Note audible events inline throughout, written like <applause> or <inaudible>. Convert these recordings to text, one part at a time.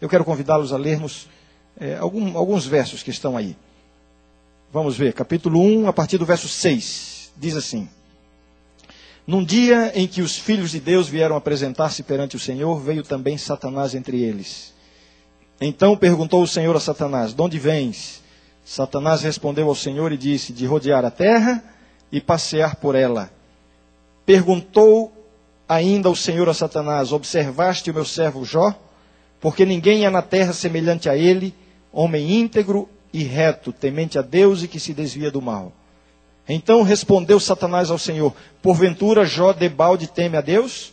eu quero convidá-los a lermos é, algum, alguns versos que estão aí. Vamos ver, capítulo 1, a partir do verso 6. Diz assim: Num dia em que os filhos de Deus vieram apresentar-se perante o Senhor, veio também Satanás entre eles. Então perguntou o Senhor a Satanás: De onde vens? Satanás respondeu ao Senhor e disse: De rodear a terra e passear por ela. Perguntou ainda o Senhor a Satanás: Observaste o meu servo Jó? Porque ninguém há na terra semelhante a ele, homem íntegro e reto, temente a Deus e que se desvia do mal. Então respondeu Satanás ao Senhor: Porventura Jó debalde teme a Deus?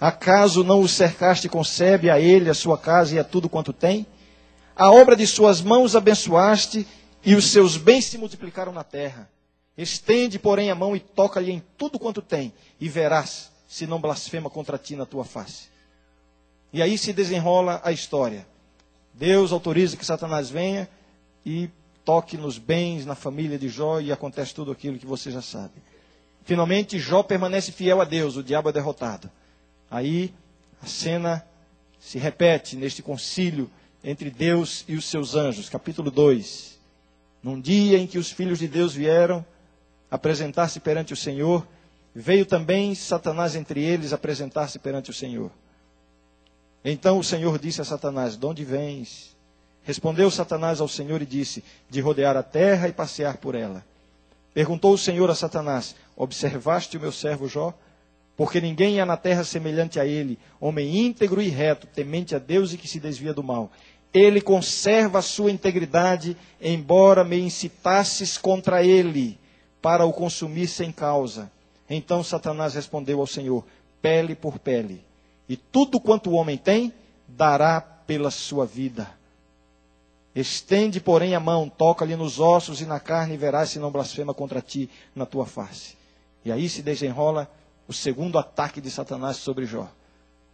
Acaso não o cercaste e concebe a ele, a sua casa e a tudo quanto tem? A obra de suas mãos abençoaste e os seus bens se multiplicaram na terra. Estende, porém, a mão e toca-lhe em tudo quanto tem, e verás se não blasfema contra ti na tua face. E aí se desenrola a história. Deus autoriza que Satanás venha e toque nos bens, na família de Jó, e acontece tudo aquilo que você já sabe. Finalmente, Jó permanece fiel a Deus, o diabo é derrotado. Aí a cena se repete neste concílio entre Deus e os seus anjos, capítulo 2. Num dia em que os filhos de Deus vieram apresentar-se perante o Senhor, veio também Satanás entre eles apresentar-se perante o Senhor. Então o Senhor disse a Satanás: De onde vens? Respondeu Satanás ao Senhor e disse: De rodear a terra e passear por ela. Perguntou o Senhor a Satanás: Observaste o meu servo Jó? Porque ninguém há na terra semelhante a ele, homem íntegro e reto, temente a Deus e que se desvia do mal. Ele conserva a sua integridade, embora me incitasses contra ele, para o consumir sem causa. Então Satanás respondeu ao Senhor: pele por pele. E tudo quanto o homem tem, dará pela sua vida. Estende, porém, a mão, toca-lhe nos ossos e na carne, e verás se não blasfema contra ti na tua face. E aí se desenrola o segundo ataque de Satanás sobre Jó,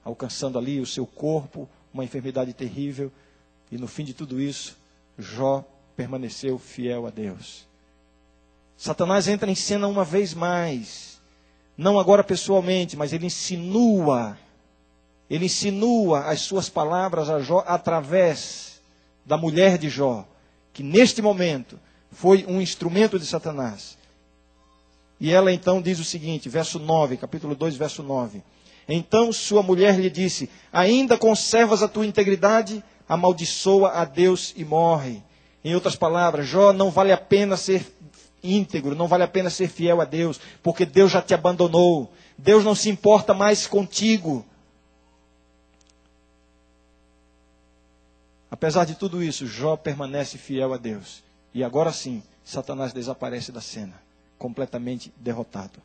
alcançando ali o seu corpo, uma enfermidade terrível, e no fim de tudo isso, Jó permaneceu fiel a Deus. Satanás entra em cena uma vez mais, não agora pessoalmente, mas ele insinua, ele insinua as suas palavras a Jó através da mulher de Jó, que neste momento foi um instrumento de Satanás. E ela então diz o seguinte, verso 9, capítulo 2, verso 9. Então sua mulher lhe disse: Ainda conservas a tua integridade? Amaldiçoa a Deus e morre. Em outras palavras, Jó não vale a pena ser íntegro, não vale a pena ser fiel a Deus, porque Deus já te abandonou. Deus não se importa mais contigo. Apesar de tudo isso, Jó permanece fiel a Deus. E agora sim, Satanás desaparece da cena completamente derrotado.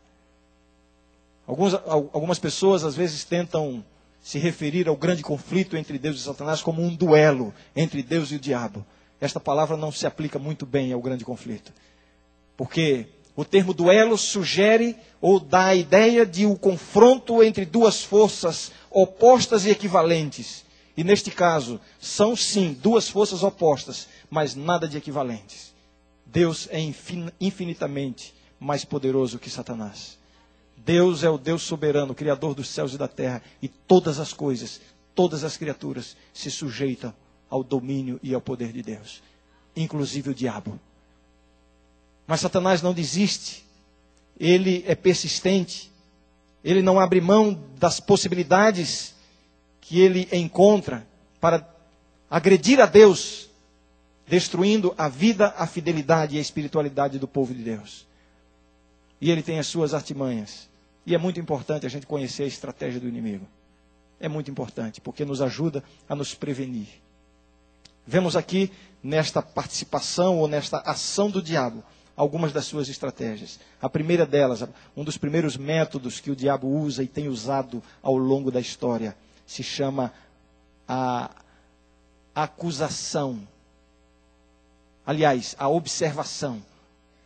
Alguns, algumas pessoas às vezes tentam se referir ao grande conflito entre Deus e Satanás como um duelo entre Deus e o diabo. Esta palavra não se aplica muito bem ao grande conflito. Porque o termo duelo sugere ou dá a ideia de um confronto entre duas forças opostas e equivalentes. E neste caso, são sim duas forças opostas, mas nada de equivalentes. Deus é infinitamente mais poderoso que Satanás. Deus é o Deus soberano, Criador dos céus e da terra, e todas as coisas, todas as criaturas se sujeitam ao domínio e ao poder de Deus, inclusive o diabo. Mas Satanás não desiste, ele é persistente, ele não abre mão das possibilidades que ele encontra para agredir a Deus, destruindo a vida, a fidelidade e a espiritualidade do povo de Deus e ele tem as suas artimanhas. E é muito importante a gente conhecer a estratégia do inimigo. É muito importante, porque nos ajuda a nos prevenir. Vemos aqui, nesta participação ou nesta ação do diabo, algumas das suas estratégias. A primeira delas, um dos primeiros métodos que o diabo usa e tem usado ao longo da história, se chama a acusação. Aliás, a observação.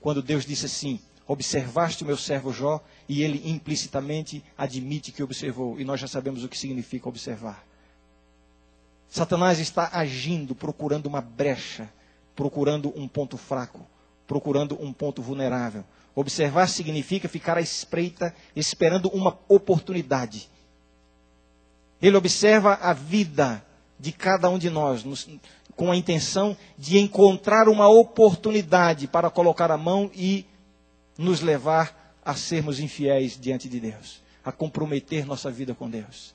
Quando Deus disse assim: Observaste o meu servo Jó, e ele implicitamente admite que observou, e nós já sabemos o que significa observar. Satanás está agindo, procurando uma brecha, procurando um ponto fraco, procurando um ponto vulnerável. Observar significa ficar à espreita, esperando uma oportunidade. Ele observa a vida de cada um de nós, nos, com a intenção de encontrar uma oportunidade para colocar a mão e nos levar a sermos infiéis diante de Deus, a comprometer nossa vida com Deus.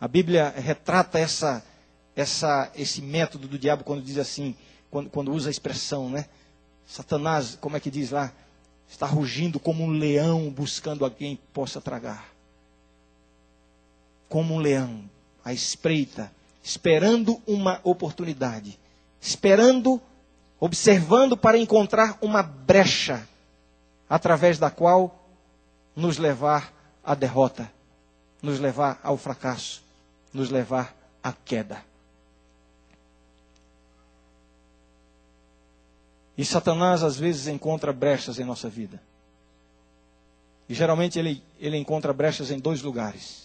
A Bíblia retrata essa, essa, esse método do diabo quando diz assim, quando, quando usa a expressão, né? Satanás, como é que diz lá? Está rugindo como um leão buscando alguém que possa tragar. Como um leão, à espreita, esperando uma oportunidade, esperando, observando para encontrar uma brecha através da qual nos levar à derrota, nos levar ao fracasso, nos levar à queda. E Satanás às vezes encontra brechas em nossa vida. E geralmente ele, ele encontra brechas em dois lugares.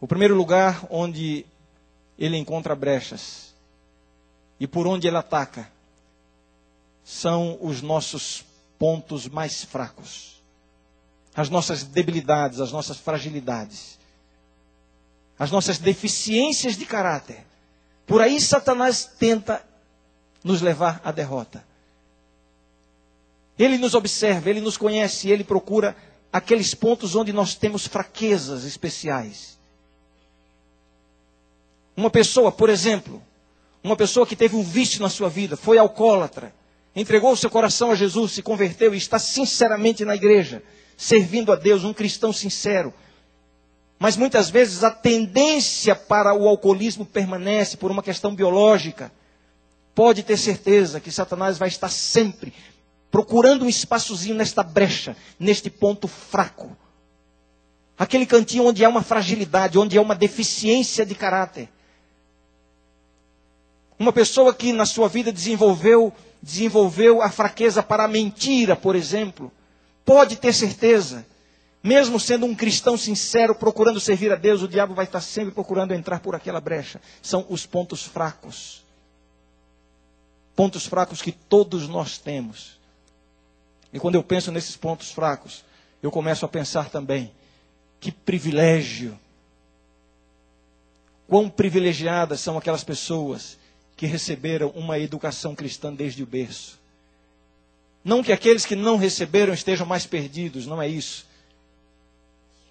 O primeiro lugar onde ele encontra brechas e por onde ele ataca são os nossos pontos mais fracos, as nossas debilidades, as nossas fragilidades, as nossas deficiências de caráter. Por aí Satanás tenta nos levar à derrota. Ele nos observa, ele nos conhece, ele procura aqueles pontos onde nós temos fraquezas especiais. Uma pessoa, por exemplo, uma pessoa que teve um vício na sua vida, foi alcoólatra, entregou o seu coração a Jesus, se converteu e está sinceramente na igreja, servindo a Deus, um cristão sincero. Mas muitas vezes a tendência para o alcoolismo permanece por uma questão biológica pode ter certeza que Satanás vai estar sempre procurando um espaçozinho nesta brecha, neste ponto fraco. Aquele cantinho onde há uma fragilidade, onde há uma deficiência de caráter. Uma pessoa que na sua vida desenvolveu, desenvolveu a fraqueza para a mentira, por exemplo, pode ter certeza, mesmo sendo um cristão sincero, procurando servir a Deus, o diabo vai estar sempre procurando entrar por aquela brecha. São os pontos fracos pontos fracos que todos nós temos. E quando eu penso nesses pontos fracos, eu começo a pensar também: que privilégio, quão privilegiadas são aquelas pessoas que receberam uma educação cristã desde o berço. Não que aqueles que não receberam estejam mais perdidos, não é isso.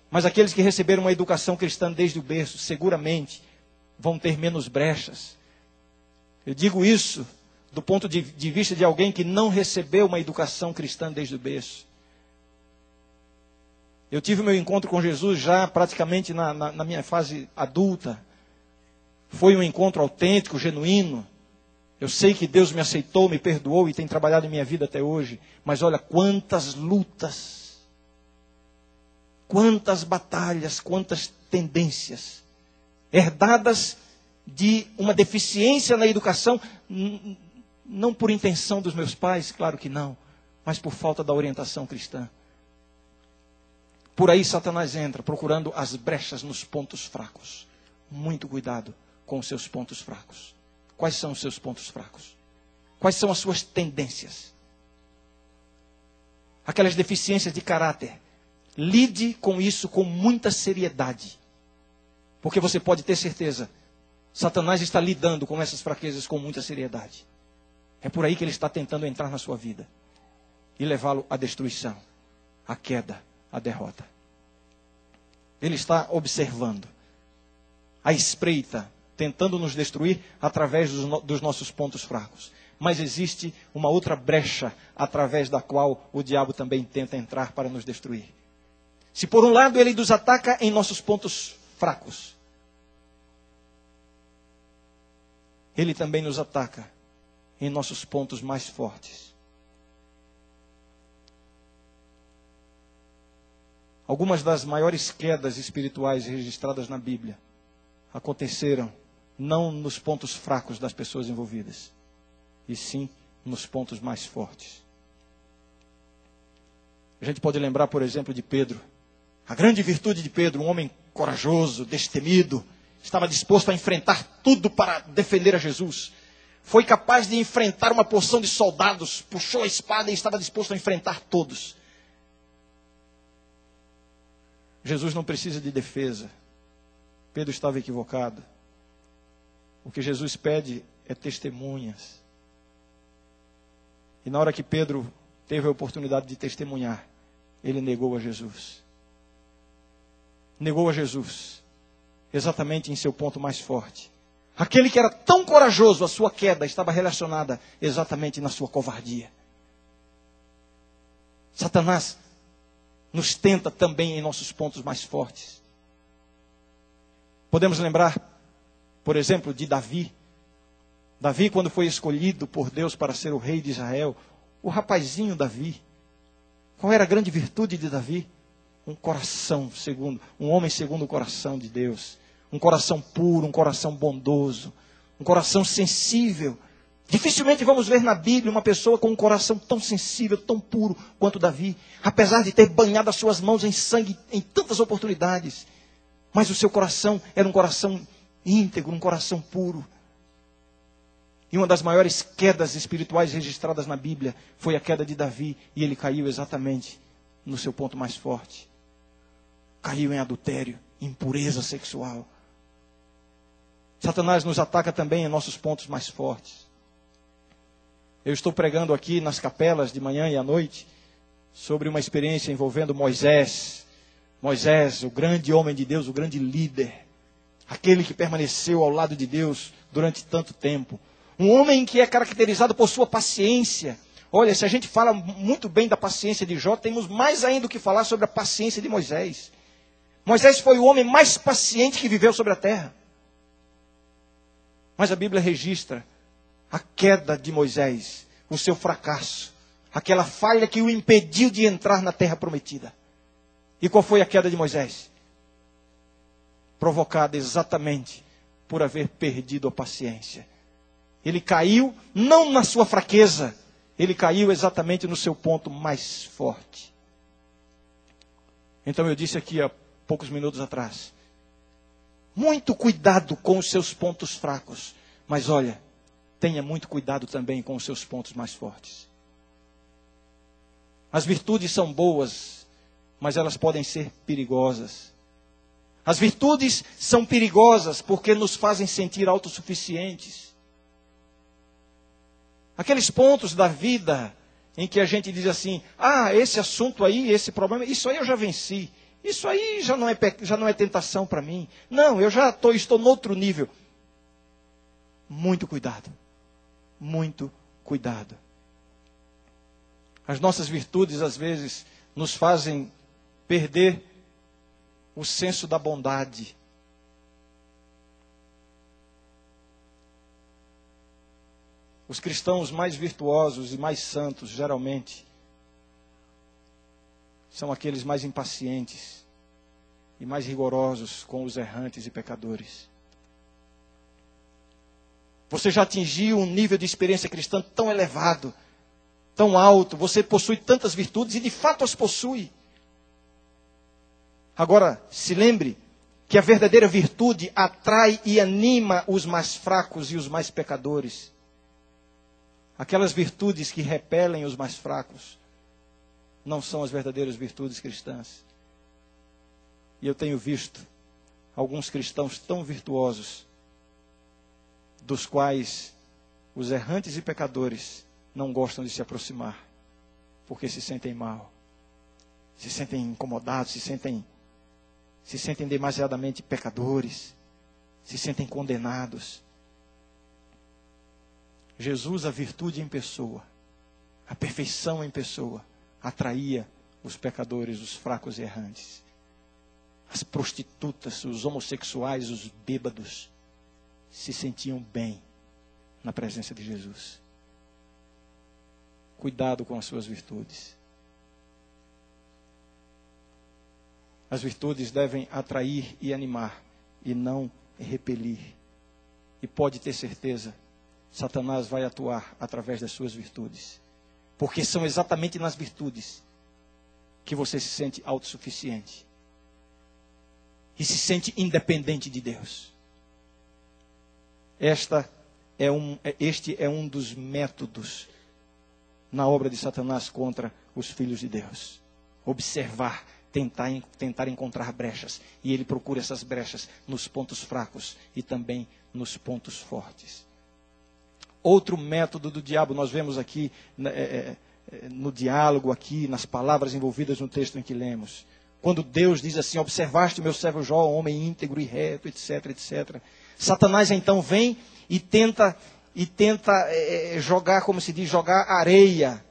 Mas aqueles que receberam uma educação cristã desde o berço, seguramente vão ter menos brechas. Eu digo isso do ponto de, de vista de alguém que não recebeu uma educação cristã desde o berço. Eu tive meu encontro com Jesus já praticamente na, na, na minha fase adulta. Foi um encontro autêntico, genuíno. Eu sei que Deus me aceitou, me perdoou e tem trabalhado em minha vida até hoje. Mas olha quantas lutas, quantas batalhas, quantas tendências herdadas de uma deficiência na educação não por intenção dos meus pais, claro que não, mas por falta da orientação cristã. Por aí Satanás entra, procurando as brechas nos pontos fracos. Muito cuidado com os seus pontos fracos. Quais são os seus pontos fracos? Quais são as suas tendências? Aquelas deficiências de caráter. Lide com isso com muita seriedade. Porque você pode ter certeza, Satanás está lidando com essas fraquezas com muita seriedade. É por aí que ele está tentando entrar na sua vida e levá-lo à destruição, à queda, à derrota. Ele está observando, à espreita, tentando nos destruir através dos, no, dos nossos pontos fracos. Mas existe uma outra brecha através da qual o diabo também tenta entrar para nos destruir. Se por um lado ele nos ataca em nossos pontos fracos, ele também nos ataca em nossos pontos mais fortes. Algumas das maiores quedas espirituais registradas na Bíblia aconteceram não nos pontos fracos das pessoas envolvidas, e sim nos pontos mais fortes. A gente pode lembrar, por exemplo, de Pedro. A grande virtude de Pedro, um homem corajoso, destemido, estava disposto a enfrentar tudo para defender a Jesus foi capaz de enfrentar uma porção de soldados, puxou a espada e estava disposto a enfrentar todos. Jesus não precisa de defesa Pedro estava equivocado. O que Jesus pede é testemunhas. E na hora que Pedro teve a oportunidade de testemunhar, ele negou a Jesus. Negou a Jesus, exatamente em seu ponto mais forte. Aquele que era tão corajoso, a sua queda estava relacionada exatamente na sua covardia. Satanás nos tenta também em nossos pontos mais fortes. Podemos lembrar, por exemplo, de Davi. Davi, quando foi escolhido por Deus para ser o rei de Israel, o rapazinho Davi. Qual era a grande virtude de Davi? Um coração segundo, um homem segundo o coração de Deus. Um coração puro, um coração bondoso, um coração sensível. Dificilmente vamos ver na Bíblia uma pessoa com um coração tão sensível, tão puro quanto Davi, apesar de ter banhado as suas mãos em sangue em tantas oportunidades. Mas o seu coração era um coração íntegro, um coração puro. E uma das maiores quedas espirituais registradas na Bíblia foi a queda de Davi, e ele caiu exatamente no seu ponto mais forte. Caiu em adultério, impureza sexual. Satanás nos ataca também em nossos pontos mais fortes. Eu estou pregando aqui nas capelas de manhã e à noite sobre uma experiência envolvendo Moisés, Moisés, o grande homem de Deus, o grande líder, aquele que permaneceu ao lado de Deus durante tanto tempo. Um homem que é caracterizado por sua paciência. Olha, se a gente fala muito bem da paciência de Jó, temos mais ainda o que falar sobre a paciência de Moisés. Moisés foi o homem mais paciente que viveu sobre a terra. Mas a Bíblia registra a queda de Moisés, o seu fracasso, aquela falha que o impediu de entrar na terra prometida. E qual foi a queda de Moisés? Provocada exatamente por haver perdido a paciência. Ele caiu não na sua fraqueza, ele caiu exatamente no seu ponto mais forte. Então eu disse aqui há poucos minutos atrás: muito cuidado com os seus pontos fracos, mas olha, tenha muito cuidado também com os seus pontos mais fortes. As virtudes são boas, mas elas podem ser perigosas. As virtudes são perigosas porque nos fazem sentir autossuficientes. Aqueles pontos da vida em que a gente diz assim: ah, esse assunto aí, esse problema, isso aí eu já venci. Isso aí já não é, já não é tentação para mim. Não, eu já tô, estou outro nível. Muito cuidado. Muito cuidado. As nossas virtudes, às vezes, nos fazem perder o senso da bondade. Os cristãos mais virtuosos e mais santos, geralmente, são aqueles mais impacientes e mais rigorosos com os errantes e pecadores. Você já atingiu um nível de experiência cristã tão elevado, tão alto, você possui tantas virtudes e de fato as possui. Agora, se lembre que a verdadeira virtude atrai e anima os mais fracos e os mais pecadores. Aquelas virtudes que repelem os mais fracos não são as verdadeiras virtudes cristãs. E eu tenho visto alguns cristãos tão virtuosos, dos quais os errantes e pecadores não gostam de se aproximar, porque se sentem mal, se sentem incomodados, se sentem se sentem demasiadamente pecadores, se sentem condenados. Jesus, a virtude em pessoa, a perfeição em pessoa, atraía os pecadores, os fracos e errantes. As prostitutas, os homossexuais, os bêbados se sentiam bem na presença de Jesus. Cuidado com as suas virtudes. As virtudes devem atrair e animar, e não repelir. E pode ter certeza, Satanás vai atuar através das suas virtudes. Porque são exatamente nas virtudes que você se sente autossuficiente. E se sente independente de Deus. Esta é um, é, este é um dos métodos na obra de Satanás contra os filhos de Deus. Observar tentar, tentar encontrar brechas. E ele procura essas brechas nos pontos fracos e também nos pontos fortes. Outro método do diabo, nós vemos aqui né, é, é, é, no diálogo, aqui, nas palavras envolvidas no texto em que lemos. Quando Deus diz assim: Observaste o meu servo Jó, homem íntegro e reto, etc, etc. Satanás então vem e tenta, e tenta é, jogar, como se diz, jogar areia.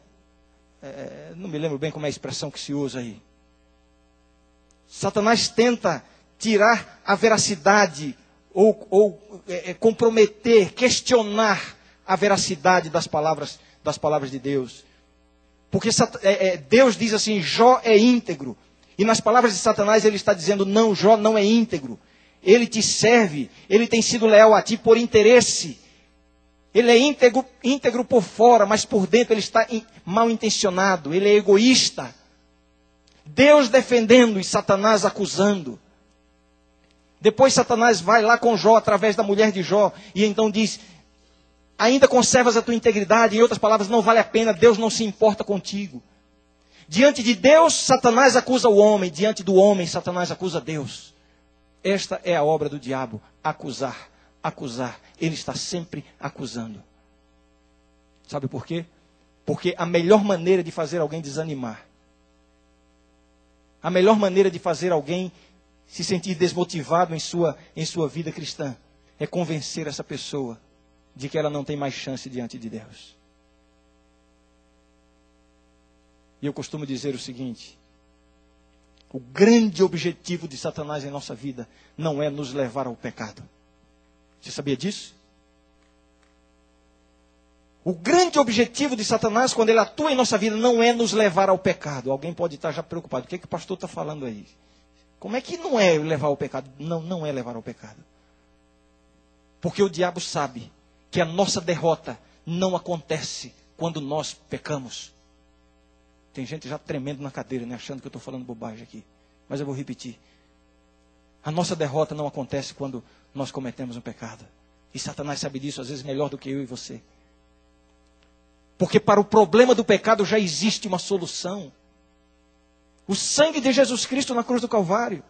É, não me lembro bem como é a expressão que se usa aí. Satanás tenta tirar a veracidade ou, ou é, comprometer, questionar a veracidade das palavras, das palavras de Deus. Porque Deus diz assim: Jó é íntegro. E nas palavras de Satanás ele está dizendo: não, Jó não é íntegro. Ele te serve, ele tem sido leal a ti por interesse. Ele é íntegro, íntegro por fora, mas por dentro ele está mal intencionado, ele é egoísta. Deus defendendo e Satanás acusando. Depois Satanás vai lá com Jó através da mulher de Jó e então diz: Ainda conservas a tua integridade, em outras palavras, não vale a pena, Deus não se importa contigo. Diante de Deus, Satanás acusa o homem, diante do homem, Satanás acusa Deus. Esta é a obra do diabo: acusar, acusar. Ele está sempre acusando. Sabe por quê? Porque a melhor maneira de fazer alguém desanimar, a melhor maneira de fazer alguém se sentir desmotivado em sua, em sua vida cristã, é convencer essa pessoa de que ela não tem mais chance diante de Deus. E eu costumo dizer o seguinte: o grande objetivo de Satanás em nossa vida não é nos levar ao pecado. Você sabia disso? O grande objetivo de Satanás, quando ele atua em nossa vida, não é nos levar ao pecado. Alguém pode estar já preocupado. O que, é que o pastor está falando aí? Como é que não é levar ao pecado? Não, não é levar ao pecado. Porque o diabo sabe que a nossa derrota não acontece quando nós pecamos. Tem gente já tremendo na cadeira, né, achando que eu estou falando bobagem aqui. Mas eu vou repetir. A nossa derrota não acontece quando nós cometemos um pecado. E Satanás sabe disso, às vezes melhor do que eu e você. Porque para o problema do pecado já existe uma solução. O sangue de Jesus Cristo na cruz do Calvário.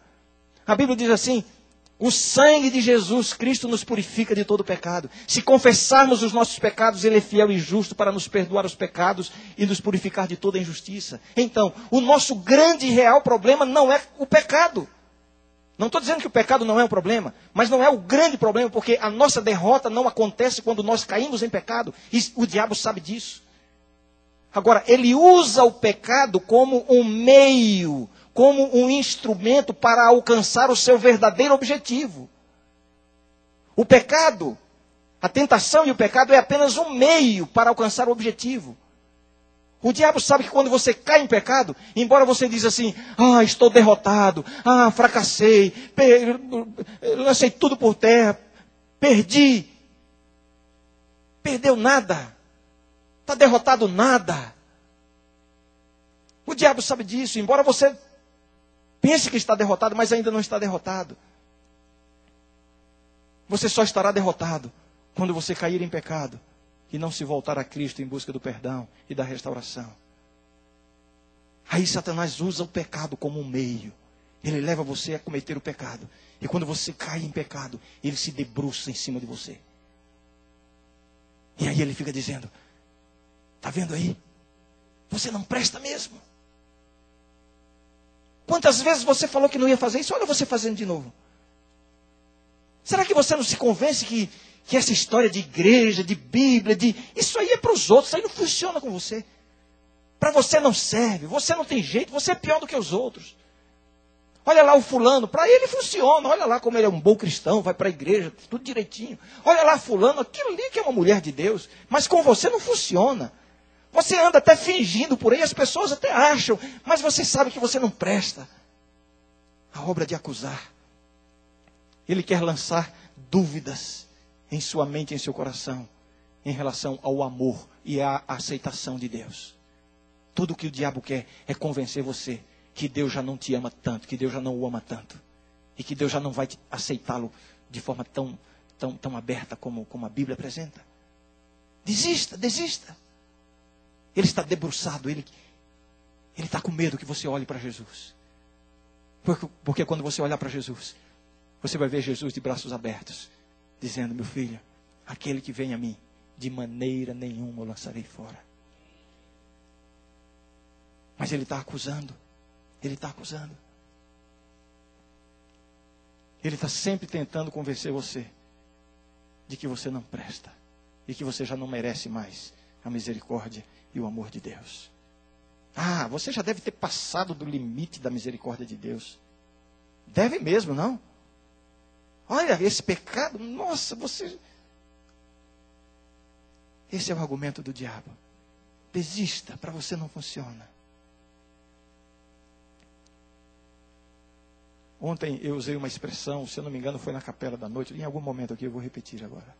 A Bíblia diz assim: o sangue de Jesus Cristo nos purifica de todo pecado. Se confessarmos os nossos pecados, Ele é fiel e justo para nos perdoar os pecados e nos purificar de toda injustiça. Então, o nosso grande e real problema não é o pecado. Não estou dizendo que o pecado não é um problema, mas não é o grande problema, porque a nossa derrota não acontece quando nós caímos em pecado. E o diabo sabe disso. Agora, ele usa o pecado como um meio como um instrumento para alcançar o seu verdadeiro objetivo. O pecado, a tentação e o pecado é apenas um meio para alcançar o objetivo. O diabo sabe que quando você cai em pecado, embora você diz assim, ah, estou derrotado, ah, fracassei, per... lancei tudo por terra, perdi. Perdeu nada. Está derrotado nada. O diabo sabe disso, embora você Pense que está derrotado, mas ainda não está derrotado. Você só estará derrotado quando você cair em pecado e não se voltar a Cristo em busca do perdão e da restauração. Aí Satanás usa o pecado como um meio. Ele leva você a cometer o pecado. E quando você cai em pecado, ele se debruça em cima de você. E aí ele fica dizendo: Está vendo aí? Você não presta mesmo. Quantas vezes você falou que não ia fazer isso? Olha você fazendo de novo. Será que você não se convence que, que essa história de igreja, de Bíblia, de isso aí é para os outros, isso aí não funciona com você? Para você não serve, você não tem jeito, você é pior do que os outros. Olha lá o fulano, para ele funciona. Olha lá como ele é um bom cristão, vai para a igreja, tudo direitinho. Olha lá fulano, aquilo ali que é uma mulher de Deus, mas com você não funciona. Você anda até fingindo por aí, as pessoas até acham, mas você sabe que você não presta. A obra de acusar. Ele quer lançar dúvidas em sua mente, em seu coração, em relação ao amor e à aceitação de Deus. Tudo que o diabo quer é convencer você que Deus já não te ama tanto, que Deus já não o ama tanto, e que Deus já não vai aceitá-lo de forma tão, tão, tão aberta como, como a Bíblia apresenta. Desista, desista. Ele está debruçado, ele ele está com medo que você olhe para Jesus. Porque, porque quando você olhar para Jesus, você vai ver Jesus de braços abertos, dizendo: Meu filho, aquele que vem a mim, de maneira nenhuma o lançarei fora. Mas ele está acusando. Ele está acusando. Ele está sempre tentando convencer você de que você não presta e que você já não merece mais a misericórdia e o amor de Deus. Ah, você já deve ter passado do limite da misericórdia de Deus. Deve mesmo, não? Olha, esse pecado, nossa, você. Esse é o argumento do diabo. Desista, para você não funciona. Ontem eu usei uma expressão, se eu não me engano, foi na capela da noite, em algum momento aqui eu vou repetir agora.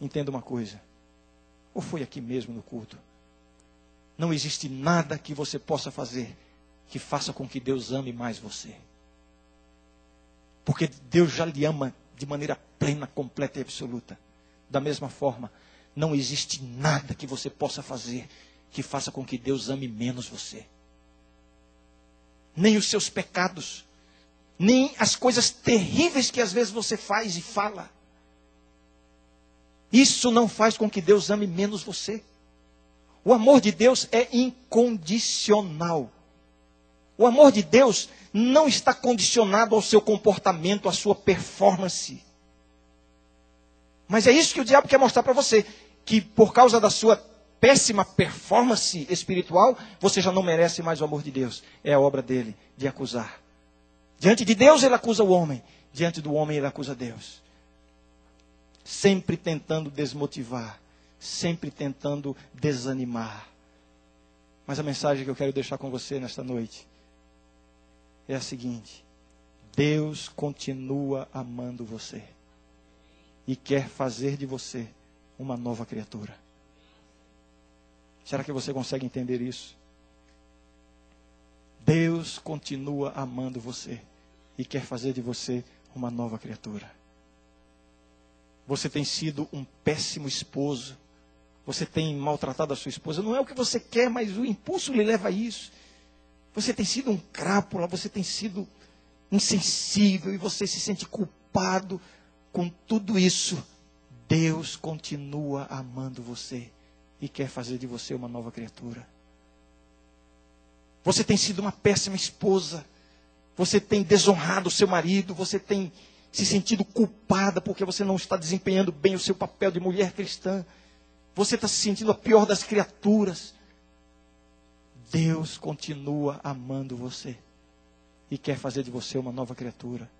Entenda uma coisa, ou foi aqui mesmo no culto. Não existe nada que você possa fazer que faça com que Deus ame mais você. Porque Deus já lhe ama de maneira plena, completa e absoluta. Da mesma forma, não existe nada que você possa fazer que faça com que Deus ame menos você nem os seus pecados, nem as coisas terríveis que às vezes você faz e fala. Isso não faz com que Deus ame menos você. O amor de Deus é incondicional. O amor de Deus não está condicionado ao seu comportamento, à sua performance. Mas é isso que o diabo quer mostrar para você: que por causa da sua péssima performance espiritual, você já não merece mais o amor de Deus. É a obra dele de acusar. Diante de Deus ele acusa o homem, diante do homem ele acusa Deus. Sempre tentando desmotivar, sempre tentando desanimar. Mas a mensagem que eu quero deixar com você nesta noite é a seguinte: Deus continua amando você e quer fazer de você uma nova criatura. Será que você consegue entender isso? Deus continua amando você e quer fazer de você uma nova criatura. Você tem sido um péssimo esposo. Você tem maltratado a sua esposa. Não é o que você quer, mas o impulso lhe leva a isso. Você tem sido um crápula, você tem sido insensível e você se sente culpado com tudo isso. Deus continua amando você e quer fazer de você uma nova criatura. Você tem sido uma péssima esposa. Você tem desonrado o seu marido. Você tem se sentido culpada porque você não está desempenhando bem o seu papel de mulher cristã. Você está se sentindo a pior das criaturas. Deus continua amando você e quer fazer de você uma nova criatura.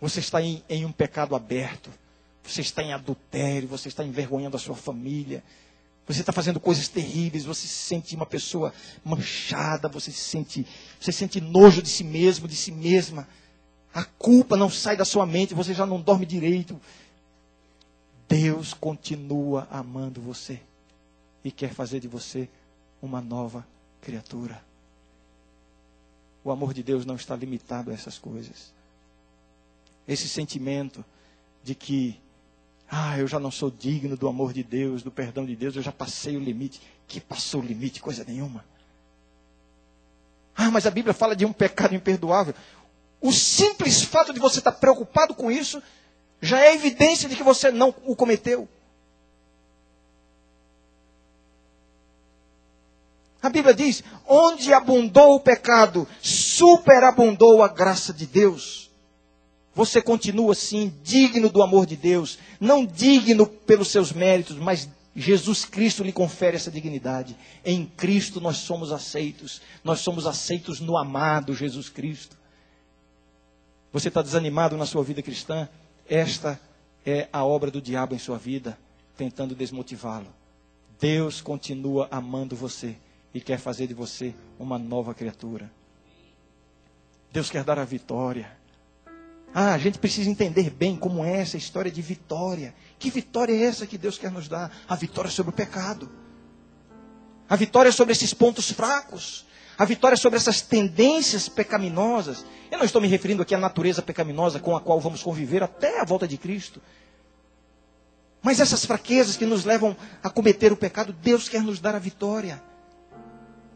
Você está em, em um pecado aberto. Você está em adultério, você está envergonhando a sua família. Você está fazendo coisas terríveis, você se sente uma pessoa manchada, você se sente, você sente nojo de si mesmo, de si mesma. A culpa não sai da sua mente, você já não dorme direito. Deus continua amando você e quer fazer de você uma nova criatura. O amor de Deus não está limitado a essas coisas. Esse sentimento de que ah, eu já não sou digno do amor de Deus, do perdão de Deus, eu já passei o limite. Que passou o limite? Coisa nenhuma. Ah, mas a Bíblia fala de um pecado imperdoável. O simples fato de você estar preocupado com isso já é evidência de que você não o cometeu. A Bíblia diz: onde abundou o pecado, superabundou a graça de Deus você continua assim, digno do amor de Deus, não digno pelos seus méritos, mas Jesus Cristo lhe confere essa dignidade. Em Cristo nós somos aceitos, nós somos aceitos no amado Jesus Cristo. Você está desanimado na sua vida cristã? Esta é a obra do diabo em sua vida, tentando desmotivá-lo. Deus continua amando você e quer fazer de você uma nova criatura. Deus quer dar a vitória. Ah, a gente precisa entender bem como é essa história de vitória. Que vitória é essa que Deus quer nos dar? A vitória sobre o pecado. A vitória sobre esses pontos fracos. A vitória sobre essas tendências pecaminosas. Eu não estou me referindo aqui à natureza pecaminosa com a qual vamos conviver até a volta de Cristo. Mas essas fraquezas que nos levam a cometer o pecado, Deus quer nos dar a vitória.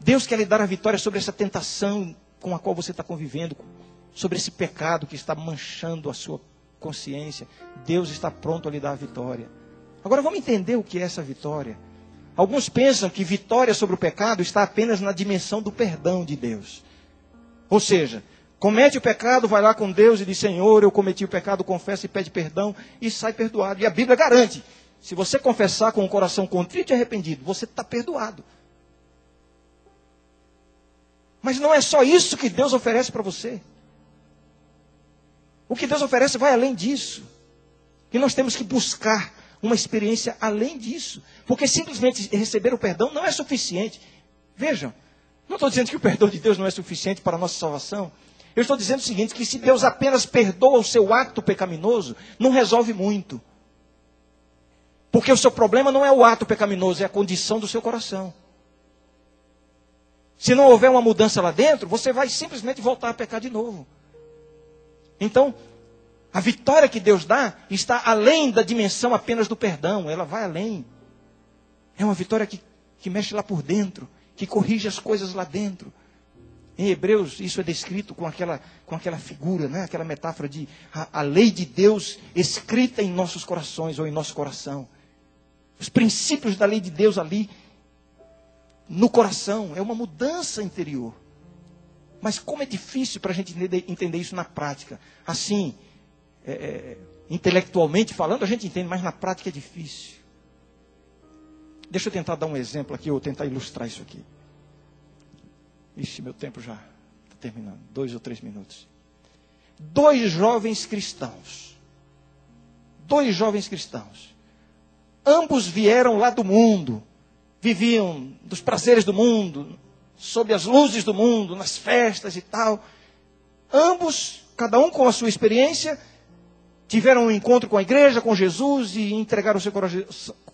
Deus quer lhe dar a vitória sobre essa tentação com a qual você está convivendo, sobre esse pecado que está manchando a sua consciência. Deus está pronto a lhe dar a vitória. Agora vamos entender o que é essa vitória. Alguns pensam que vitória sobre o pecado está apenas na dimensão do perdão de Deus. Ou seja, comete o pecado, vai lá com Deus e diz: Senhor, eu cometi o pecado, confessa e pede perdão e sai perdoado. E a Bíblia garante: se você confessar com o coração contrito e arrependido, você está perdoado. Mas não é só isso que Deus oferece para você. O que Deus oferece vai além disso. E nós temos que buscar uma experiência além disso. Porque simplesmente receber o perdão não é suficiente. Vejam, não estou dizendo que o perdão de Deus não é suficiente para a nossa salvação. Eu estou dizendo o seguinte: que se Deus apenas perdoa o seu ato pecaminoso, não resolve muito. Porque o seu problema não é o ato pecaminoso, é a condição do seu coração. Se não houver uma mudança lá dentro, você vai simplesmente voltar a pecar de novo. Então, a vitória que Deus dá está além da dimensão apenas do perdão, ela vai além. É uma vitória que, que mexe lá por dentro, que corrige as coisas lá dentro. Em Hebreus, isso é descrito com aquela, com aquela figura, né? aquela metáfora de a, a lei de Deus escrita em nossos corações ou em nosso coração. Os princípios da lei de Deus ali no coração. É uma mudança interior. Mas como é difícil para a gente entender isso na prática. Assim, é, é, intelectualmente falando, a gente entende, mas na prática é difícil. Deixa eu tentar dar um exemplo aqui, ou tentar ilustrar isso aqui. Ixi, meu tempo já está terminando. Dois ou três minutos. Dois jovens cristãos. Dois jovens cristãos. Ambos vieram lá do mundo. Viviam dos prazeres do mundo, sob as luzes do mundo, nas festas e tal. Ambos, cada um com a sua experiência, tiveram um encontro com a igreja, com Jesus e entregaram seu,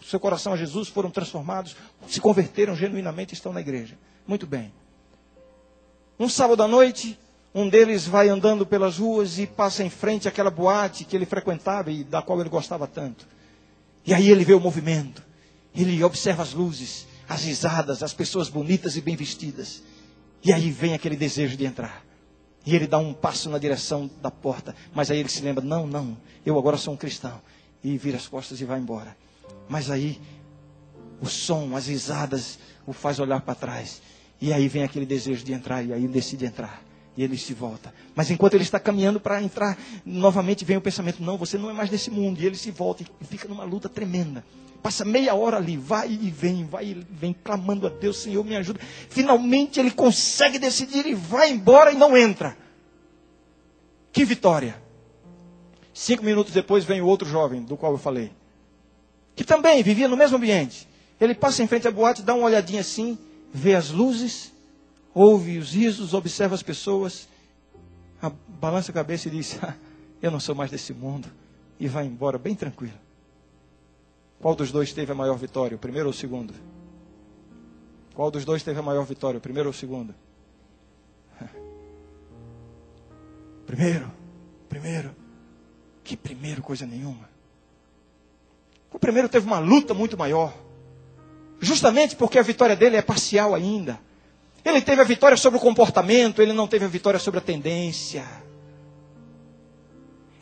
seu coração a Jesus, foram transformados, se converteram genuinamente e estão na igreja. Muito bem. Um sábado à noite, um deles vai andando pelas ruas e passa em frente àquela boate que ele frequentava e da qual ele gostava tanto. E aí ele vê o movimento, ele observa as luzes, as risadas, as pessoas bonitas e bem vestidas. E aí vem aquele desejo de entrar. E ele dá um passo na direção da porta. Mas aí ele se lembra: não, não, eu agora sou um cristão. E vira as costas e vai embora. Mas aí o som, as risadas, o faz olhar para trás. E aí vem aquele desejo de entrar. E aí ele decide entrar. E ele se volta. Mas enquanto ele está caminhando para entrar, novamente vem o pensamento: não, você não é mais desse mundo. E ele se volta e fica numa luta tremenda. Passa meia hora ali, vai e vem, vai e vem, clamando a Deus, Senhor, me ajuda. Finalmente ele consegue decidir e vai embora e não entra. Que vitória! Cinco minutos depois vem o outro jovem, do qual eu falei, que também vivia no mesmo ambiente. Ele passa em frente à boate, dá uma olhadinha assim, vê as luzes, ouve os risos, observa as pessoas, balança a cabeça e diz: <laughs> ah, Eu não sou mais desse mundo, e vai embora bem tranquilo. Qual dos dois teve a maior vitória, o primeiro ou o segundo? Qual dos dois teve a maior vitória, o primeiro ou o segundo? <laughs> Primeiro, primeiro. Que primeiro, coisa nenhuma. O primeiro teve uma luta muito maior. Justamente porque a vitória dele é parcial ainda. Ele teve a vitória sobre o comportamento, ele não teve a vitória sobre a tendência.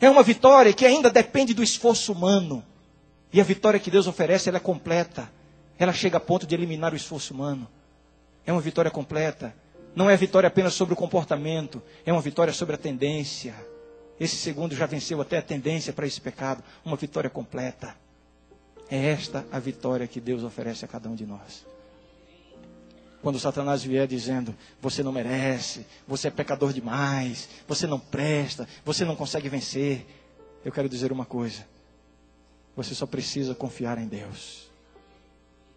É uma vitória que ainda depende do esforço humano. E a vitória que Deus oferece, ela é completa. Ela chega a ponto de eliminar o esforço humano. É uma vitória completa. Não é vitória apenas sobre o comportamento, é uma vitória sobre a tendência. Esse segundo já venceu até a tendência para esse pecado. Uma vitória completa. É esta a vitória que Deus oferece a cada um de nós. Quando Satanás vier dizendo: Você não merece, você é pecador demais, você não presta, você não consegue vencer. Eu quero dizer uma coisa: você só precisa confiar em Deus,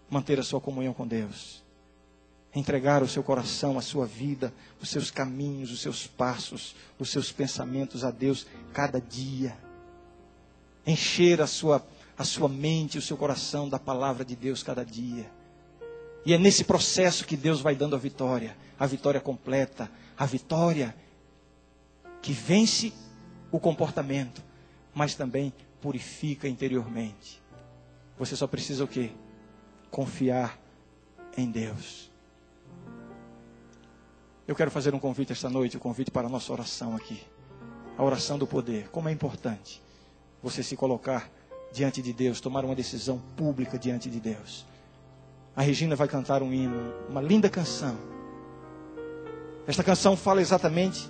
manter a sua comunhão com Deus, entregar o seu coração, a sua vida, os seus caminhos, os seus passos, os seus pensamentos a Deus cada dia. Encher a sua, a sua mente, o seu coração da palavra de Deus cada dia. E é nesse processo que Deus vai dando a vitória, a vitória completa, a vitória que vence o comportamento, mas também purifica interiormente. Você só precisa o quê? Confiar em Deus. Eu quero fazer um convite esta noite, um convite para a nossa oração aqui. A oração do poder. Como é importante você se colocar diante de Deus, tomar uma decisão pública diante de Deus. A Regina vai cantar um hino, uma linda canção. Esta canção fala exatamente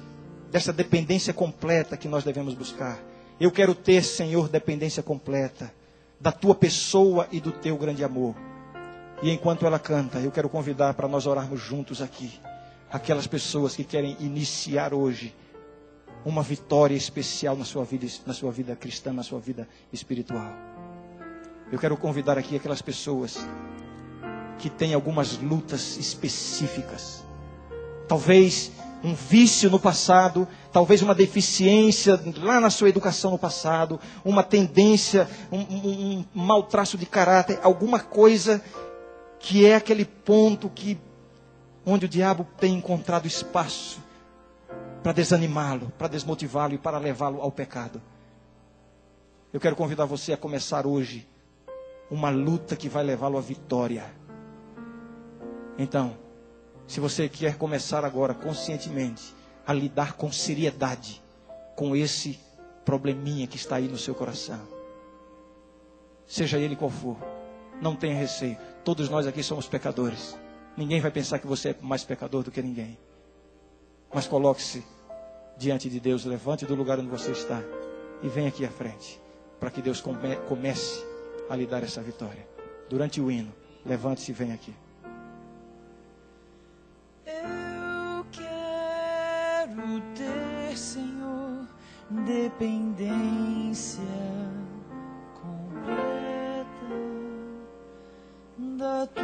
dessa dependência completa que nós devemos buscar. Eu quero ter, Senhor, dependência completa da tua pessoa e do teu grande amor. E enquanto ela canta, eu quero convidar para nós orarmos juntos aqui. Aquelas pessoas que querem iniciar hoje uma vitória especial na sua vida, na sua vida cristã, na sua vida espiritual. Eu quero convidar aqui aquelas pessoas que têm algumas lutas específicas. Talvez um vício no passado, talvez uma deficiência lá na sua educação no passado, uma tendência, um, um, um mau traço de caráter, alguma coisa que é aquele ponto que onde o diabo tem encontrado espaço para desanimá-lo, para desmotivá-lo e para levá-lo ao pecado. Eu quero convidar você a começar hoje uma luta que vai levá-lo à vitória. Então, se você quer começar agora conscientemente a lidar com seriedade com esse probleminha que está aí no seu coração, seja ele qual for, não tenha receio. Todos nós aqui somos pecadores. Ninguém vai pensar que você é mais pecador do que ninguém. Mas coloque-se diante de Deus, levante do lugar onde você está e venha aqui à frente, para que Deus come, comece a lhe dar essa vitória. Durante o hino, levante-se e venha aqui. dependência completa da tua.